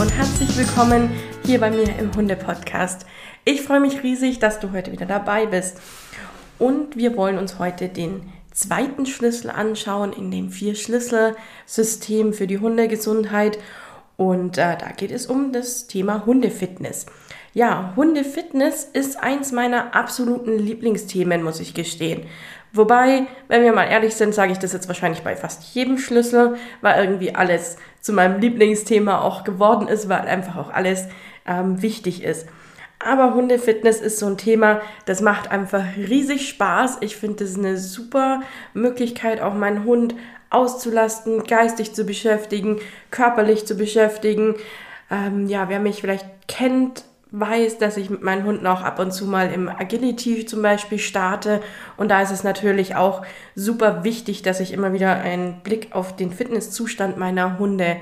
Und herzlich willkommen hier bei mir im Hunde-Podcast. Ich freue mich riesig, dass du heute wieder dabei bist. Und wir wollen uns heute den zweiten Schlüssel anschauen in dem Vier-Schlüssel-System für die Hundegesundheit. Und äh, da geht es um das Thema Hundefitness. Ja, Hundefitness ist eins meiner absoluten Lieblingsthemen, muss ich gestehen. Wobei, wenn wir mal ehrlich sind, sage ich das jetzt wahrscheinlich bei fast jedem Schlüssel, weil irgendwie alles zu meinem Lieblingsthema auch geworden ist, weil einfach auch alles ähm, wichtig ist. Aber Hundefitness ist so ein Thema, das macht einfach riesig Spaß. Ich finde, ist eine super Möglichkeit, auch meinen Hund auszulasten, geistig zu beschäftigen, körperlich zu beschäftigen. Ähm, ja, wer mich vielleicht kennt, weiß, dass ich mit meinen Hunden auch ab und zu mal im Agility zum Beispiel starte. Und da ist es natürlich auch super wichtig, dass ich immer wieder einen Blick auf den Fitnesszustand meiner Hunde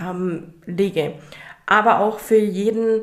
ähm, lege. Aber auch für jeden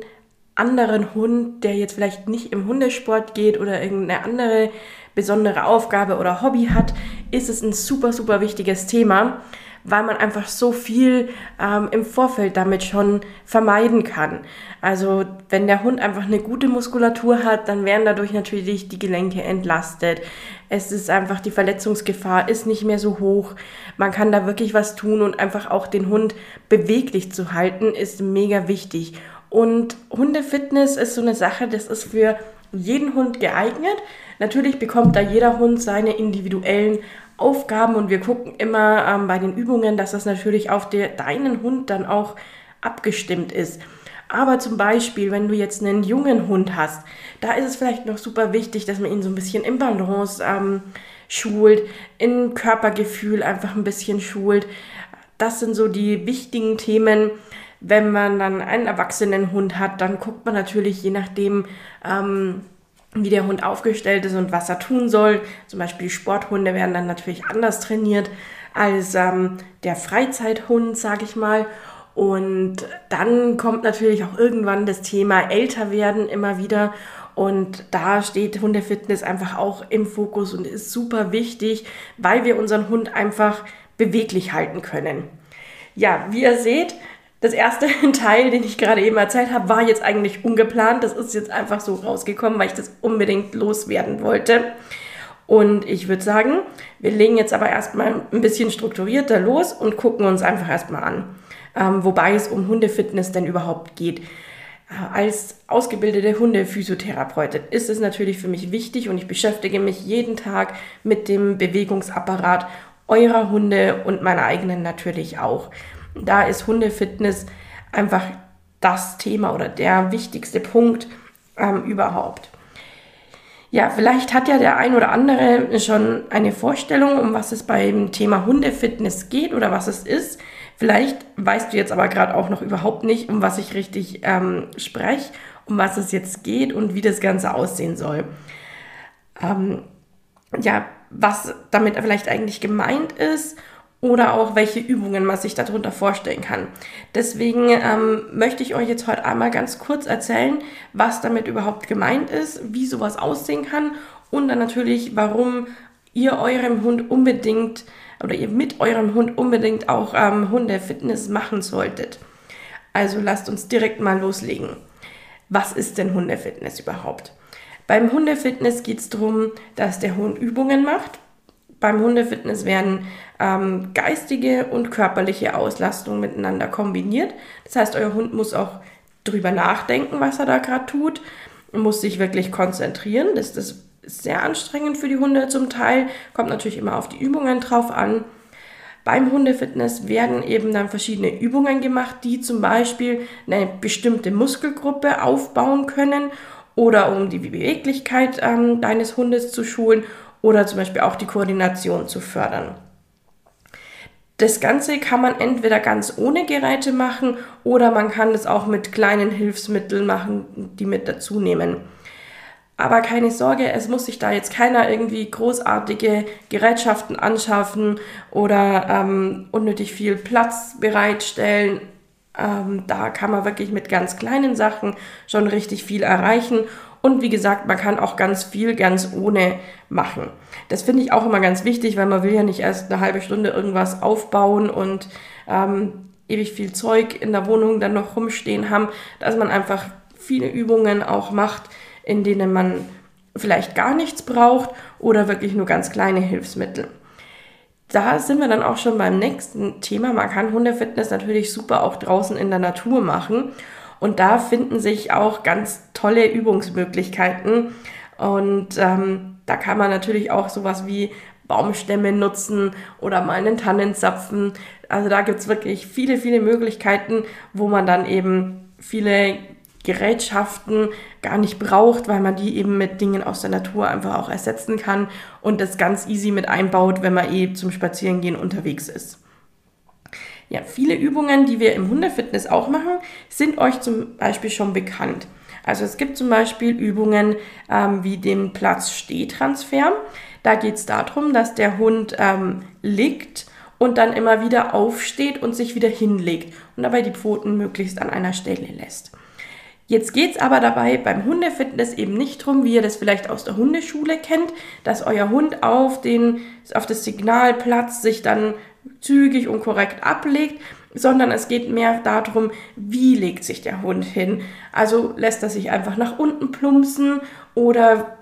anderen Hund, der jetzt vielleicht nicht im Hundesport geht oder irgendeine andere besondere Aufgabe oder Hobby hat, ist es ein super, super wichtiges Thema weil man einfach so viel ähm, im Vorfeld damit schon vermeiden kann. Also wenn der Hund einfach eine gute Muskulatur hat, dann werden dadurch natürlich die Gelenke entlastet. Es ist einfach, die Verletzungsgefahr ist nicht mehr so hoch. Man kann da wirklich was tun und einfach auch den Hund beweglich zu halten, ist mega wichtig. Und Hundefitness ist so eine Sache, das ist für jeden Hund geeignet. Natürlich bekommt da jeder Hund seine individuellen Aufgaben und wir gucken immer ähm, bei den Übungen, dass das natürlich auf der, deinen Hund dann auch abgestimmt ist. Aber zum Beispiel, wenn du jetzt einen jungen Hund hast, da ist es vielleicht noch super wichtig, dass man ihn so ein bisschen im Balance ähm, schult, im Körpergefühl einfach ein bisschen schult. Das sind so die wichtigen Themen. Wenn man dann einen erwachsenen Hund hat, dann guckt man natürlich je nachdem, ähm, wie der Hund aufgestellt ist und was er tun soll. Zum Beispiel Sporthunde werden dann natürlich anders trainiert als ähm, der Freizeithund, sage ich mal. Und dann kommt natürlich auch irgendwann das Thema älter werden immer wieder. Und da steht Hundefitness einfach auch im Fokus und ist super wichtig, weil wir unseren Hund einfach beweglich halten können. Ja, wie ihr seht, das erste Teil, den ich gerade eben erzählt habe, war jetzt eigentlich ungeplant. Das ist jetzt einfach so rausgekommen, weil ich das unbedingt loswerden wollte. Und ich würde sagen, wir legen jetzt aber erstmal ein bisschen strukturierter los und gucken uns einfach erstmal an, ähm, wobei es um Hundefitness denn überhaupt geht. Äh, als ausgebildete Hundephysiotherapeutin ist es natürlich für mich wichtig und ich beschäftige mich jeden Tag mit dem Bewegungsapparat eurer Hunde und meiner eigenen natürlich auch. Da ist Hundefitness einfach das Thema oder der wichtigste Punkt ähm, überhaupt. Ja, vielleicht hat ja der ein oder andere schon eine Vorstellung, um was es beim Thema Hundefitness geht oder was es ist. Vielleicht weißt du jetzt aber gerade auch noch überhaupt nicht, um was ich richtig ähm, spreche, um was es jetzt geht und wie das Ganze aussehen soll. Ähm, ja, was damit vielleicht eigentlich gemeint ist oder auch welche Übungen man sich darunter vorstellen kann. Deswegen ähm, möchte ich euch jetzt heute einmal ganz kurz erzählen, was damit überhaupt gemeint ist, wie sowas aussehen kann und dann natürlich, warum ihr eurem Hund unbedingt oder ihr mit eurem Hund unbedingt auch ähm, Hundefitness machen solltet. Also lasst uns direkt mal loslegen. Was ist denn Hundefitness überhaupt? Beim Hundefitness geht es darum, dass der Hund Übungen macht beim Hundefitness werden ähm, geistige und körperliche Auslastung miteinander kombiniert. Das heißt, euer Hund muss auch drüber nachdenken, was er da gerade tut, muss sich wirklich konzentrieren. Das, ist sehr anstrengend für die Hunde zum Teil, kommt natürlich immer auf die Übungen drauf an. Beim Hundefitness werden eben dann verschiedene Übungen gemacht, die zum Beispiel eine bestimmte Muskelgruppe aufbauen können oder um die Beweglichkeit ähm, deines Hundes zu schulen oder zum Beispiel auch die Koordination zu fördern. Das Ganze kann man entweder ganz ohne Geräte machen oder man kann es auch mit kleinen Hilfsmitteln machen, die mit dazu nehmen. Aber keine Sorge, es muss sich da jetzt keiner irgendwie großartige Gerätschaften anschaffen oder ähm, unnötig viel Platz bereitstellen. Ähm, da kann man wirklich mit ganz kleinen Sachen schon richtig viel erreichen. Und wie gesagt, man kann auch ganz viel ganz ohne machen. Das finde ich auch immer ganz wichtig, weil man will ja nicht erst eine halbe Stunde irgendwas aufbauen und ähm, ewig viel Zeug in der Wohnung dann noch rumstehen haben, dass man einfach viele Übungen auch macht, in denen man vielleicht gar nichts braucht oder wirklich nur ganz kleine Hilfsmittel. Da sind wir dann auch schon beim nächsten Thema. Man kann Hundefitness natürlich super auch draußen in der Natur machen. Und da finden sich auch ganz tolle Übungsmöglichkeiten. Und ähm, da kann man natürlich auch sowas wie Baumstämme nutzen oder mal einen Tannenzapfen. Also da gibt es wirklich viele, viele Möglichkeiten, wo man dann eben viele Gerätschaften gar nicht braucht, weil man die eben mit Dingen aus der Natur einfach auch ersetzen kann und das ganz easy mit einbaut, wenn man eh zum Spazierengehen unterwegs ist. Ja, viele Übungen, die wir im Hundefitness auch machen, sind euch zum Beispiel schon bekannt. Also es gibt zum Beispiel Übungen ähm, wie den Platz-Steh-Transfer. Da geht es darum, dass der Hund ähm, liegt und dann immer wieder aufsteht und sich wieder hinlegt und dabei die Pfoten möglichst an einer Stelle lässt. Jetzt geht es aber dabei beim Hundefitness eben nicht darum, wie ihr das vielleicht aus der Hundeschule kennt, dass euer Hund auf, den, auf das Signalplatz sich dann zügig und korrekt ablegt, sondern es geht mehr darum, wie legt sich der Hund hin. Also lässt er sich einfach nach unten plumpsen oder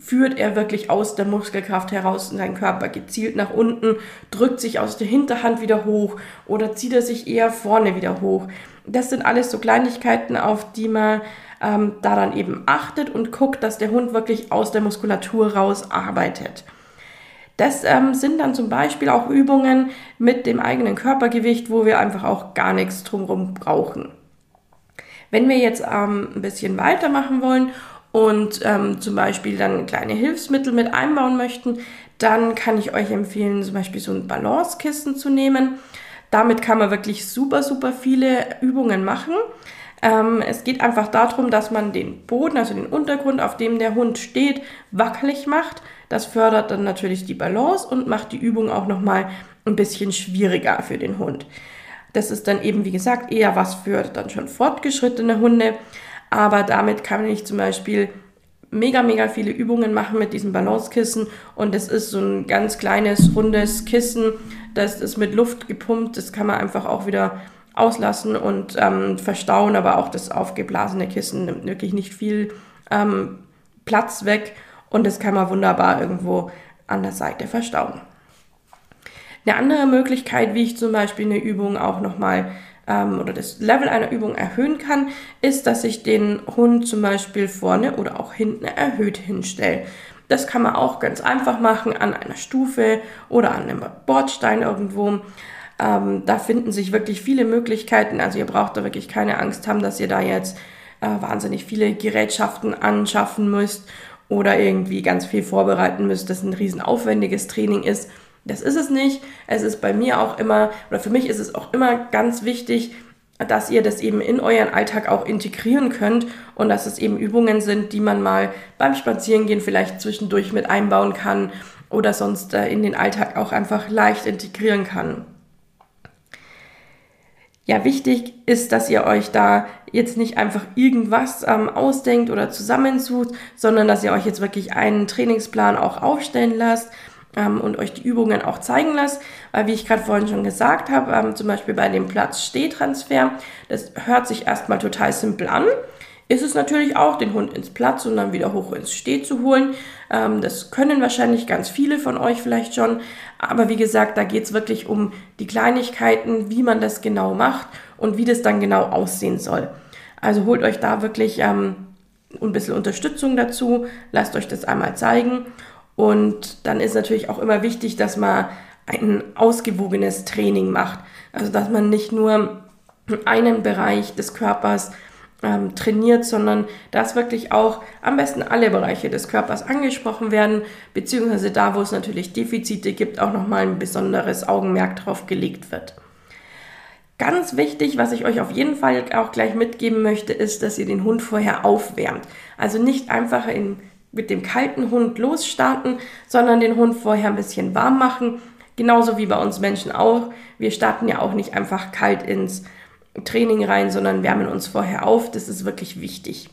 führt er wirklich aus der Muskelkraft heraus in seinen Körper gezielt nach unten, drückt sich aus der Hinterhand wieder hoch oder zieht er sich eher vorne wieder hoch. Das sind alles so Kleinigkeiten, auf die man ähm, daran eben achtet und guckt, dass der Hund wirklich aus der Muskulatur raus arbeitet. Das ähm, sind dann zum Beispiel auch Übungen mit dem eigenen Körpergewicht, wo wir einfach auch gar nichts drumherum brauchen. Wenn wir jetzt ähm, ein bisschen weitermachen wollen und ähm, zum Beispiel dann kleine Hilfsmittel mit einbauen möchten, dann kann ich euch empfehlen, zum Beispiel so ein Balancekissen zu nehmen. Damit kann man wirklich super, super viele Übungen machen. Ähm, es geht einfach darum, dass man den Boden, also den Untergrund, auf dem der Hund steht, wackelig macht. Das fördert dann natürlich die Balance und macht die Übung auch nochmal ein bisschen schwieriger für den Hund. Das ist dann eben, wie gesagt, eher was für dann schon fortgeschrittene Hunde. Aber damit kann ich zum Beispiel mega, mega viele Übungen machen mit diesem Balancekissen. Und es ist so ein ganz kleines, rundes Kissen. Das ist mit Luft gepumpt. Das kann man einfach auch wieder auslassen und ähm, verstauen. Aber auch das aufgeblasene Kissen nimmt wirklich nicht viel ähm, Platz weg. Und das kann man wunderbar irgendwo an der Seite verstauen. Eine andere Möglichkeit, wie ich zum Beispiel eine Übung auch nochmal ähm, oder das Level einer Übung erhöhen kann, ist, dass ich den Hund zum Beispiel vorne oder auch hinten erhöht hinstelle. Das kann man auch ganz einfach machen an einer Stufe oder an einem Bordstein irgendwo. Ähm, da finden sich wirklich viele Möglichkeiten. Also ihr braucht da wirklich keine Angst haben, dass ihr da jetzt äh, wahnsinnig viele Gerätschaften anschaffen müsst oder irgendwie ganz viel vorbereiten müsst, das ein riesen aufwendiges Training ist. Das ist es nicht. Es ist bei mir auch immer, oder für mich ist es auch immer ganz wichtig, dass ihr das eben in euren Alltag auch integrieren könnt und dass es eben Übungen sind, die man mal beim Spazierengehen vielleicht zwischendurch mit einbauen kann oder sonst äh, in den Alltag auch einfach leicht integrieren kann. Ja, wichtig ist, dass ihr euch da jetzt nicht einfach irgendwas ähm, ausdenkt oder zusammensucht, sondern dass ihr euch jetzt wirklich einen Trainingsplan auch aufstellen lasst ähm, und euch die Übungen auch zeigen lasst. Weil, wie ich gerade vorhin schon gesagt habe, ähm, zum Beispiel bei dem Platz-Steh-Transfer, das hört sich erstmal total simpel an. Ist es natürlich auch, den Hund ins Platz und dann wieder hoch ins Steh zu holen. Ähm, das können wahrscheinlich ganz viele von euch vielleicht schon. Aber wie gesagt, da geht es wirklich um die Kleinigkeiten, wie man das genau macht und wie das dann genau aussehen soll. Also holt euch da wirklich ähm, ein bisschen Unterstützung dazu, lasst euch das einmal zeigen und dann ist natürlich auch immer wichtig, dass man ein ausgewogenes Training macht. Also dass man nicht nur einen Bereich des Körpers ähm, trainiert, sondern dass wirklich auch am besten alle Bereiche des Körpers angesprochen werden, beziehungsweise da, wo es natürlich Defizite gibt, auch nochmal ein besonderes Augenmerk drauf gelegt wird. Ganz wichtig, was ich euch auf jeden Fall auch gleich mitgeben möchte, ist, dass ihr den Hund vorher aufwärmt. Also nicht einfach in, mit dem kalten Hund losstarten, sondern den Hund vorher ein bisschen warm machen. Genauso wie bei uns Menschen auch. Wir starten ja auch nicht einfach kalt ins Training rein, sondern wärmen uns vorher auf. Das ist wirklich wichtig.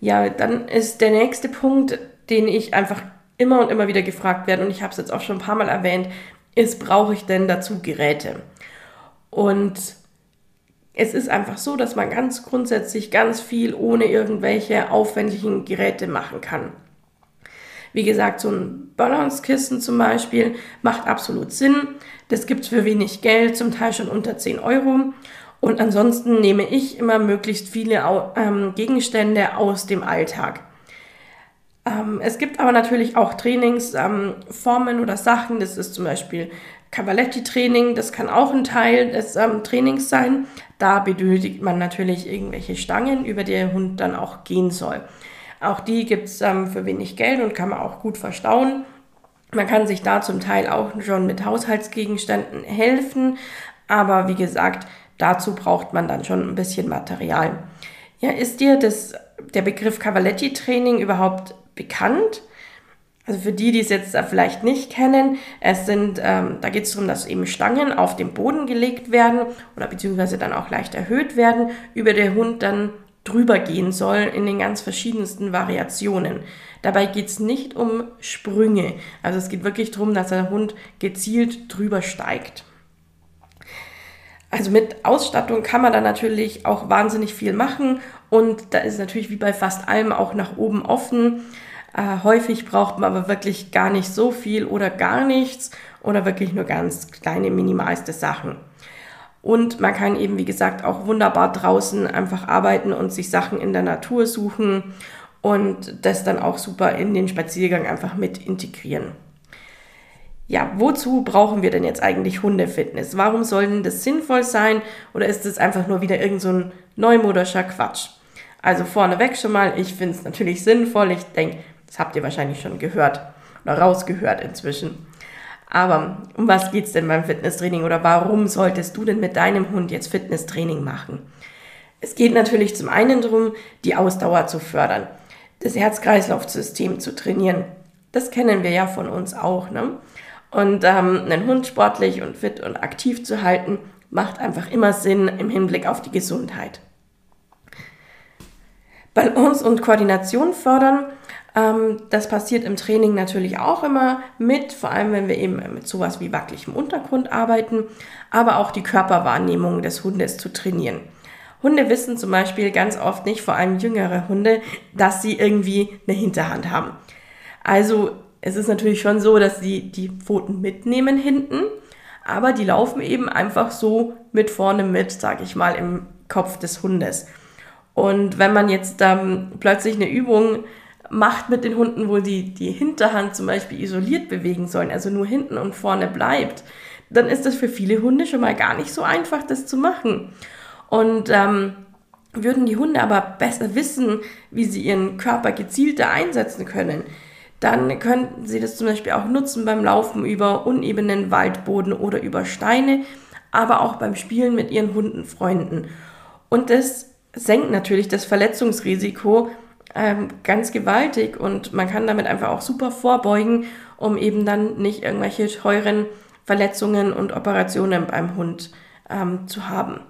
Ja, dann ist der nächste Punkt, den ich einfach immer und immer wieder gefragt werde, und ich habe es jetzt auch schon ein paar Mal erwähnt, ist, brauche ich denn dazu Geräte? Und es ist einfach so, dass man ganz grundsätzlich ganz viel ohne irgendwelche aufwendigen Geräte machen kann. Wie gesagt, so ein Balance-Kissen zum Beispiel macht absolut Sinn. Das gibt es für wenig Geld, zum Teil schon unter 10 Euro. Und ansonsten nehme ich immer möglichst viele ähm, Gegenstände aus dem Alltag. Ähm, es gibt aber natürlich auch Trainingsformen ähm, oder Sachen. Das ist zum Beispiel Cavaletti-Training, das kann auch ein Teil des ähm, Trainings sein. Da benötigt man natürlich irgendwelche Stangen, über die der Hund dann auch gehen soll. Auch die gibt es ähm, für wenig Geld und kann man auch gut verstauen. Man kann sich da zum Teil auch schon mit Haushaltsgegenständen helfen, aber wie gesagt, dazu braucht man dann schon ein bisschen Material. Ja, ist dir das, der Begriff Cavaletti-Training überhaupt bekannt? Also für die, die es jetzt vielleicht nicht kennen, es sind, ähm, da geht es darum, dass eben Stangen auf den Boden gelegt werden oder beziehungsweise dann auch leicht erhöht werden, über der Hund dann drüber gehen soll in den ganz verschiedensten Variationen. Dabei geht es nicht um Sprünge. Also es geht wirklich darum, dass der Hund gezielt drüber steigt. Also mit Ausstattung kann man da natürlich auch wahnsinnig viel machen und da ist natürlich wie bei fast allem auch nach oben offen. Äh, häufig braucht man aber wirklich gar nicht so viel oder gar nichts oder wirklich nur ganz kleine, minimalste Sachen. Und man kann eben, wie gesagt, auch wunderbar draußen einfach arbeiten und sich Sachen in der Natur suchen und das dann auch super in den Spaziergang einfach mit integrieren. Ja, wozu brauchen wir denn jetzt eigentlich Hundefitness? Warum soll denn das sinnvoll sein oder ist es einfach nur wieder irgend so ein neumodischer Quatsch? Also vorneweg schon mal, ich finde es natürlich sinnvoll. Ich denke, das habt ihr wahrscheinlich schon gehört oder rausgehört inzwischen. Aber um was geht es denn beim Fitnesstraining oder warum solltest du denn mit deinem Hund jetzt Fitnesstraining machen? Es geht natürlich zum einen darum, die Ausdauer zu fördern, das Herz-Kreislauf-System zu trainieren. Das kennen wir ja von uns auch. Ne? Und ähm, einen Hund sportlich und fit und aktiv zu halten, macht einfach immer Sinn im Hinblick auf die Gesundheit. Balance und Koordination fördern das passiert im Training natürlich auch immer mit, vor allem wenn wir eben mit sowas wie wackeligem Untergrund arbeiten, aber auch die Körperwahrnehmung des Hundes zu trainieren. Hunde wissen zum Beispiel ganz oft nicht, vor allem jüngere Hunde, dass sie irgendwie eine Hinterhand haben. Also es ist natürlich schon so, dass sie die Pfoten mitnehmen hinten, aber die laufen eben einfach so mit vorne mit, sag ich mal, im Kopf des Hundes. Und wenn man jetzt ähm, plötzlich eine Übung macht mit den Hunden, wo die die Hinterhand zum Beispiel isoliert bewegen sollen, also nur hinten und vorne bleibt, dann ist das für viele Hunde schon mal gar nicht so einfach, das zu machen. Und ähm, würden die Hunde aber besser wissen, wie sie ihren Körper gezielter einsetzen können, dann könnten sie das zum Beispiel auch nutzen beim Laufen über unebenen Waldboden oder über Steine, aber auch beim Spielen mit ihren Hundenfreunden. Und das senkt natürlich das Verletzungsrisiko ähm, ganz gewaltig und man kann damit einfach auch super vorbeugen, um eben dann nicht irgendwelche teuren Verletzungen und Operationen beim Hund ähm, zu haben.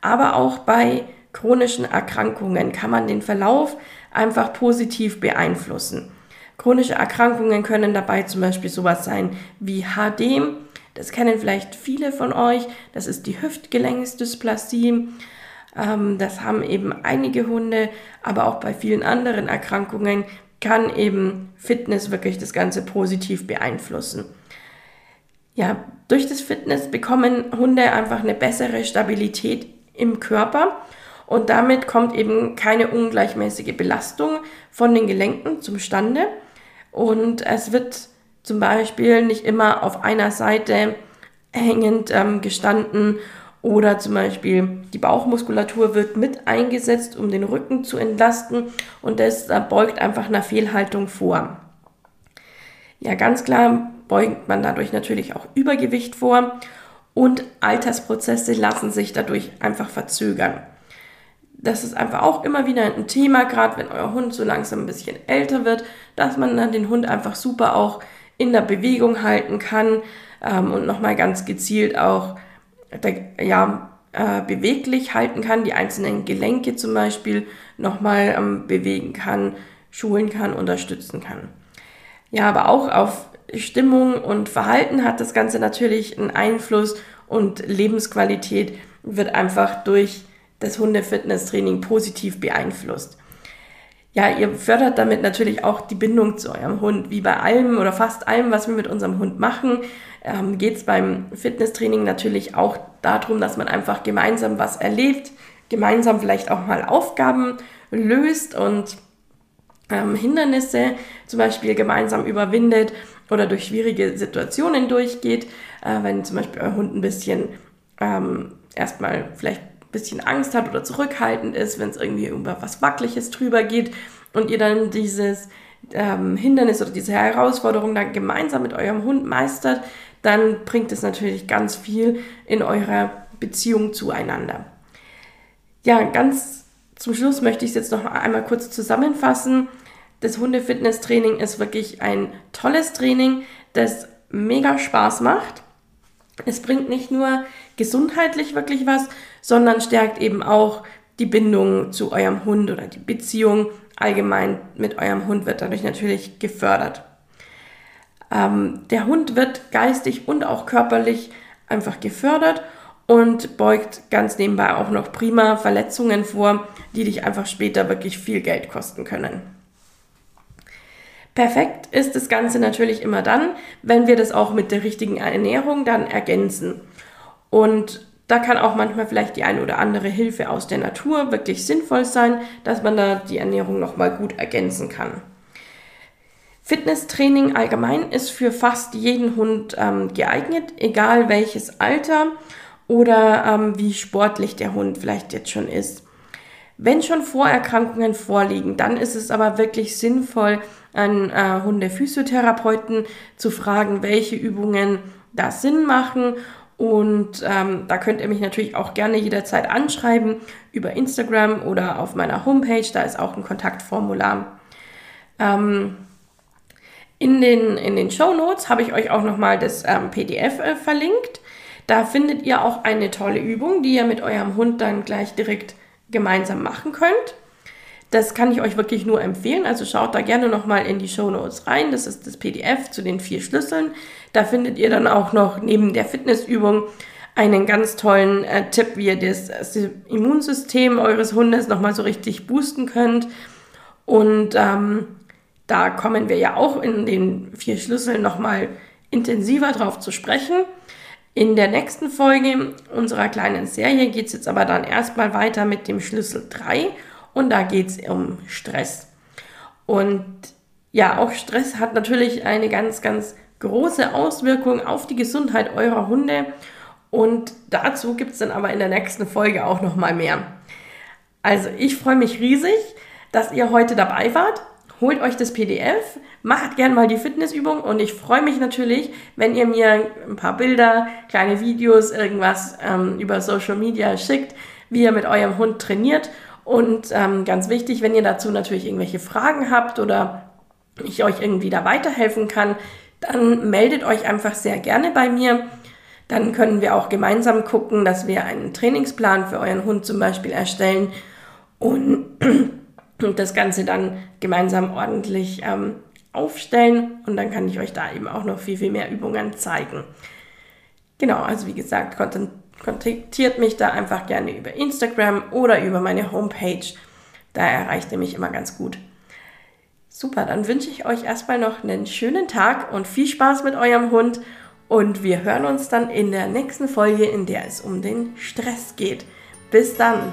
Aber auch bei chronischen Erkrankungen kann man den Verlauf einfach positiv beeinflussen. Chronische Erkrankungen können dabei zum Beispiel sowas sein wie HD. Das kennen vielleicht viele von euch. Das ist die Hüftgelenksdysplasie. Ähm, das haben eben einige Hunde, aber auch bei vielen anderen Erkrankungen kann eben Fitness wirklich das Ganze positiv beeinflussen. Ja, durch das Fitness bekommen Hunde einfach eine bessere Stabilität im Körper und damit kommt eben keine ungleichmäßige Belastung von den Gelenken zum Stande und es wird zum Beispiel nicht immer auf einer Seite hängend ähm, gestanden Oder zum Beispiel die Bauchmuskulatur wird mit eingesetzt, um den Rücken zu entlasten und das beugt einfach einer Fehlhaltung vor. Ja, ganz klar beugt man dadurch natürlich auch Übergewicht vor und Altersprozesse lassen sich dadurch einfach verzögern. Das ist einfach auch immer wieder ein Thema, gerade wenn euer Hund so langsam ein bisschen älter wird, dass man dann den Hund einfach super auch in der Bewegung halten kann ähm, und nochmal ganz gezielt auch ja, äh, beweglich halten kann, die einzelnen Gelenke zum Beispiel nochmal ähm, bewegen kann, schulen kann, unterstützen kann. Ja, aber auch auf Stimmung und Verhalten hat das Ganze natürlich einen Einfluss und Lebensqualität wird einfach durch das Hundefitnesstraining positiv beeinflusst. Ja, ihr fördert damit natürlich auch die Bindung zu eurem Hund. Wie bei allem oder fast allem, was wir mit unserem Hund machen, ähm, geht es beim Fitnesstraining natürlich auch darum, dass man einfach gemeinsam was erlebt, gemeinsam vielleicht auch mal Aufgaben löst und ähm, Hindernisse zum Beispiel gemeinsam überwindet oder durch schwierige Situationen durchgeht. Äh, wenn zum Beispiel euer Hund ein bisschen ähm, erstmal vielleicht bisschen Angst hat oder zurückhaltend ist, wenn es irgendwie über was Wackeliges drüber geht und ihr dann dieses ähm, Hindernis oder diese Herausforderung dann gemeinsam mit eurem Hund meistert, dann bringt es natürlich ganz viel in eurer Beziehung zueinander. Ja, ganz zum Schluss möchte ich es jetzt noch einmal kurz zusammenfassen. Das Hundefitness-Training ist wirklich ein tolles Training, das mega Spaß macht. Es bringt nicht nur gesundheitlich wirklich was, sondern stärkt eben auch die Bindung zu eurem Hund oder die Beziehung allgemein mit eurem Hund wird dadurch natürlich gefördert. Ähm, der Hund wird geistig und auch körperlich einfach gefördert und beugt ganz nebenbei auch noch prima Verletzungen vor, die dich einfach später wirklich viel Geld kosten können. Perfekt ist das Ganze natürlich immer dann, wenn wir das auch mit der richtigen Ernährung dann ergänzen. Und da kann auch manchmal vielleicht die eine oder andere Hilfe aus der Natur wirklich sinnvoll sein, dass man da die Ernährung nochmal gut ergänzen kann. Fitnesstraining allgemein ist für fast jeden Hund ähm, geeignet, egal welches Alter oder ähm, wie sportlich der Hund vielleicht jetzt schon ist. Wenn schon Vorerkrankungen vorliegen, dann ist es aber wirklich sinnvoll, einen äh, Hundephysiotherapeuten zu fragen, welche Übungen da Sinn machen. Und ähm, da könnt ihr mich natürlich auch gerne jederzeit anschreiben über Instagram oder auf meiner Homepage. Da ist auch ein Kontaktformular. Ähm, in den, in den Show Notes habe ich euch auch nochmal das ähm, PDF äh, verlinkt. Da findet ihr auch eine tolle Übung, die ihr mit eurem Hund dann gleich direkt gemeinsam machen könnt. Das kann ich euch wirklich nur empfehlen. Also schaut da gerne nochmal in die Show Notes rein. Das ist das PDF zu den vier Schlüsseln. Da findet ihr dann auch noch neben der Fitnessübung einen ganz tollen äh, Tipp, wie ihr das, das Immunsystem eures Hundes nochmal so richtig boosten könnt. Und ähm, da kommen wir ja auch in den vier Schlüsseln nochmal intensiver drauf zu sprechen. In der nächsten Folge unserer kleinen Serie geht es jetzt aber dann erstmal weiter mit dem Schlüssel 3 und da geht es um Stress. Und ja, auch Stress hat natürlich eine ganz, ganz große Auswirkung auf die Gesundheit eurer Hunde. Und dazu gibt es dann aber in der nächsten Folge auch nochmal mehr. Also ich freue mich riesig, dass ihr heute dabei wart. Holt euch das PDF, macht gerne mal die Fitnessübung und ich freue mich natürlich, wenn ihr mir ein paar Bilder, kleine Videos, irgendwas ähm, über Social Media schickt, wie ihr mit eurem Hund trainiert und ähm, ganz wichtig, wenn ihr dazu natürlich irgendwelche Fragen habt oder ich euch irgendwie da weiterhelfen kann, dann meldet euch einfach sehr gerne bei mir. Dann können wir auch gemeinsam gucken, dass wir einen Trainingsplan für euren Hund zum Beispiel erstellen und, das Ganze dann gemeinsam ordentlich ähm, aufstellen. Und dann kann ich euch da eben auch noch viel, viel mehr Übungen zeigen. Genau, also wie gesagt, kontaktiert mich da einfach gerne über Instagram oder über meine Homepage. Da erreicht ihr mich immer ganz gut. Super, dann wünsche ich euch erstmal noch einen schönen Tag und viel Spaß mit eurem Hund. Und wir hören uns dann in der nächsten Folge, in der es um den Stress geht. Bis dann!